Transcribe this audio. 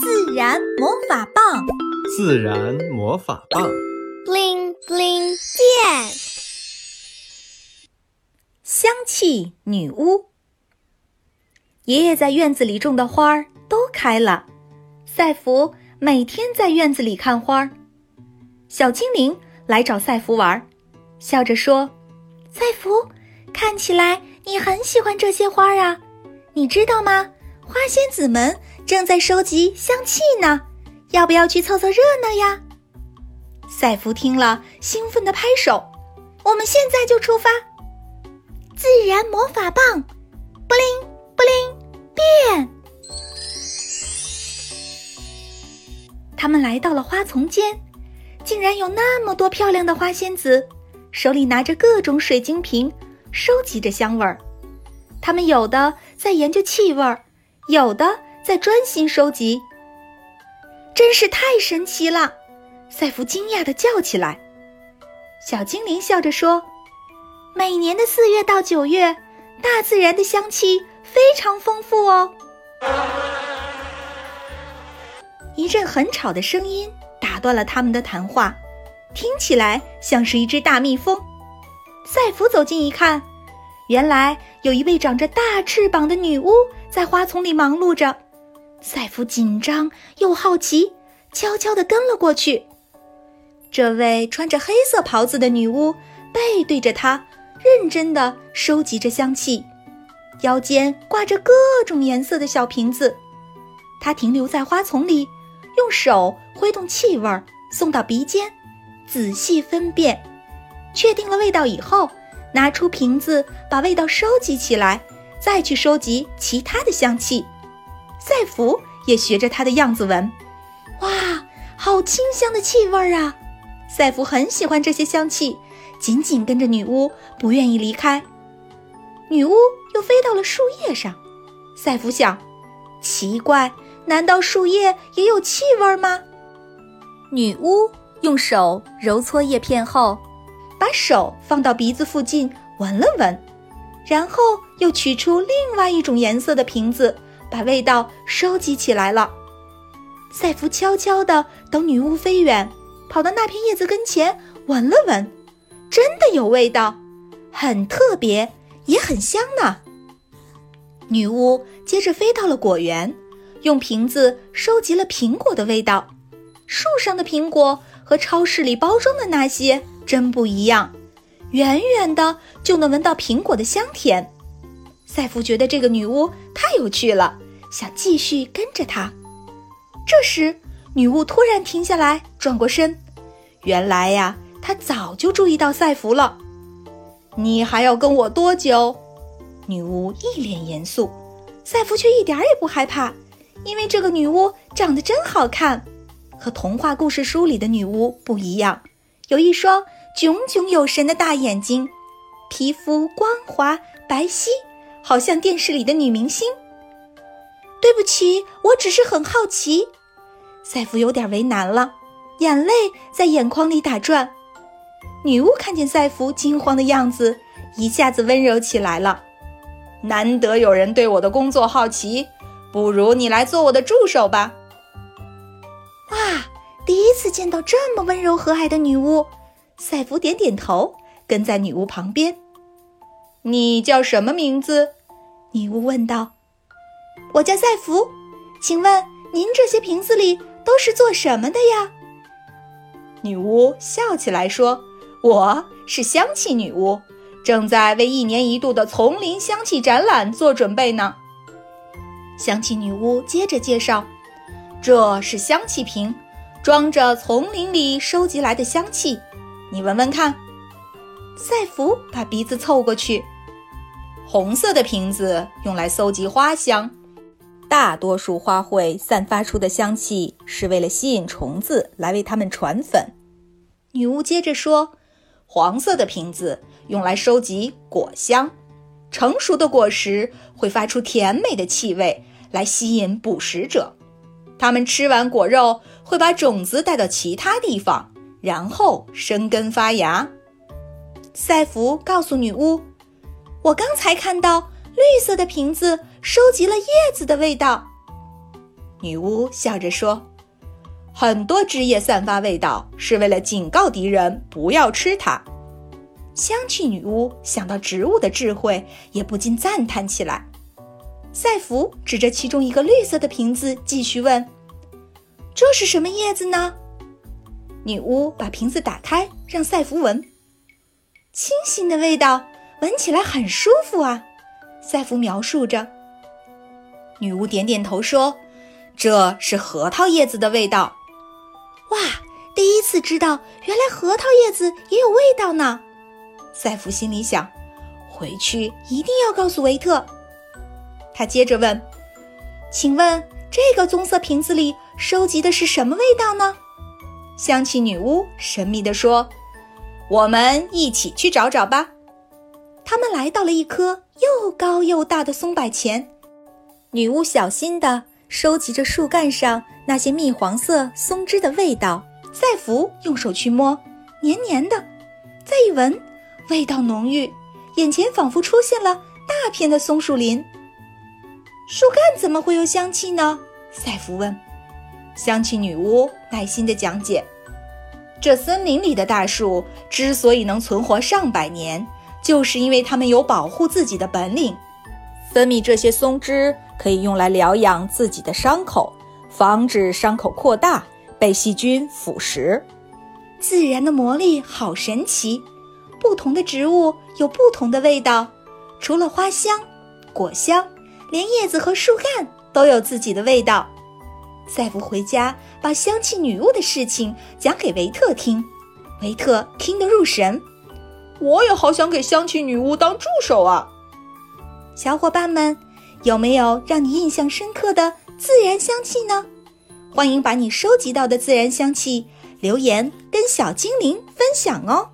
自然魔法棒，自然魔法棒，bling bling 变。香气女巫。爷爷在院子里种的花儿都开了，赛弗每天在院子里看花儿。小精灵来找赛弗玩，笑着说：“赛弗，看起来你很喜欢这些花儿啊，你知道吗？花仙子们。”正在收集香气呢，要不要去凑凑热闹呀？赛弗听了，兴奋地拍手：“我们现在就出发！”自然魔法棒，布灵布灵变。他们来到了花丛间，竟然有那么多漂亮的花仙子，手里拿着各种水晶瓶，收集着香味儿。他们有的在研究气味儿，有的。在专心收集，真是太神奇了！赛弗惊讶的叫起来。小精灵笑着说：“每年的四月到九月，大自然的香气非常丰富哦。”一阵很吵的声音打断了他们的谈话，听起来像是一只大蜜蜂。赛弗走近一看，原来有一位长着大翅膀的女巫在花丛里忙碌着。赛弗紧张又好奇，悄悄地跟了过去。这位穿着黑色袍子的女巫背对着他，认真地收集着香气，腰间挂着各种颜色的小瓶子。她停留在花丛里，用手挥动气味，送到鼻尖，仔细分辨，确定了味道以后，拿出瓶子把味道收集起来，再去收集其他的香气。赛弗也学着他的样子闻，哇，好清香的气味啊！赛弗很喜欢这些香气，紧紧跟着女巫，不愿意离开。女巫又飞到了树叶上，赛弗想：奇怪，难道树叶也有气味吗？女巫用手揉搓叶片后，把手放到鼻子附近闻了闻，然后又取出另外一种颜色的瓶子。把味道收集起来了。赛弗悄悄地等女巫飞远，跑到那片叶子跟前闻了闻，真的有味道，很特别，也很香呢。女巫接着飞到了果园，用瓶子收集了苹果的味道。树上的苹果和超市里包装的那些真不一样，远远的就能闻到苹果的香甜。赛弗觉得这个女巫太有趣了。想继续跟着她，这时女巫突然停下来，转过身。原来呀，她早就注意到赛弗了。你还要跟我多久？女巫一脸严肃，赛弗却一点也不害怕，因为这个女巫长得真好看，和童话故事书里的女巫不一样，有一双炯炯有神的大眼睛，皮肤光滑白皙，好像电视里的女明星。对不起，我只是很好奇。赛弗有点为难了，眼泪在眼眶里打转。女巫看见赛弗惊慌的样子，一下子温柔起来了。难得有人对我的工作好奇，不如你来做我的助手吧。哇，第一次见到这么温柔和蔼的女巫。赛弗点点头，跟在女巫旁边。你叫什么名字？女巫问道。我叫赛弗，请问您这些瓶子里都是做什么的呀？女巫笑起来说：“我是香气女巫，正在为一年一度的丛林香气展览做准备呢。”香气女巫接着介绍：“这是香气瓶，装着丛林里收集来的香气，你闻闻看。”赛弗把鼻子凑过去，红色的瓶子用来搜集花香。大多数花卉散发出的香气是为了吸引虫子来为它们传粉。女巫接着说：“黄色的瓶子用来收集果香，成熟的果实会发出甜美的气味来吸引捕食者。它们吃完果肉会把种子带到其他地方，然后生根发芽。”赛弗告诉女巫：“我刚才看到绿色的瓶子。”收集了叶子的味道。女巫笑着说：“很多枝叶散发味道，是为了警告敌人不要吃它。”香气女巫想到植物的智慧，也不禁赞叹起来。赛弗指着其中一个绿色的瓶子，继续问：“这是什么叶子呢？”女巫把瓶子打开，让赛弗闻。清新的味道，闻起来很舒服啊。赛弗描述着。女巫点点头说：“这是核桃叶子的味道。”哇，第一次知道原来核桃叶子也有味道呢。赛弗心里想：“回去一定要告诉维特。”他接着问：“请问这个棕色瓶子里收集的是什么味道呢？”香气女巫神秘地说：“我们一起去找找吧。”他们来到了一棵又高又大的松柏前，女巫小心地收集着树干上那些蜜黄色松枝的味道。赛弗用手去摸，黏黏的；再一闻，味道浓郁，眼前仿佛出现了大片的松树林。树干怎么会有香气呢？赛弗问。香气女巫耐心地讲解：这森林里的大树之所以能存活上百年，就是因为它们有保护自己的本领。分泌这些松脂可以用来疗养自己的伤口，防止伤口扩大被细菌腐蚀。自然的魔力好神奇，不同的植物有不同的味道，除了花香、果香，连叶子和树干都有自己的味道。赛弗回家，把香气女巫的事情讲给维特听。维特听得入神。我也好想给香气女巫当助手啊！小伙伴们，有没有让你印象深刻的自然香气呢？欢迎把你收集到的自然香气留言跟小精灵分享哦！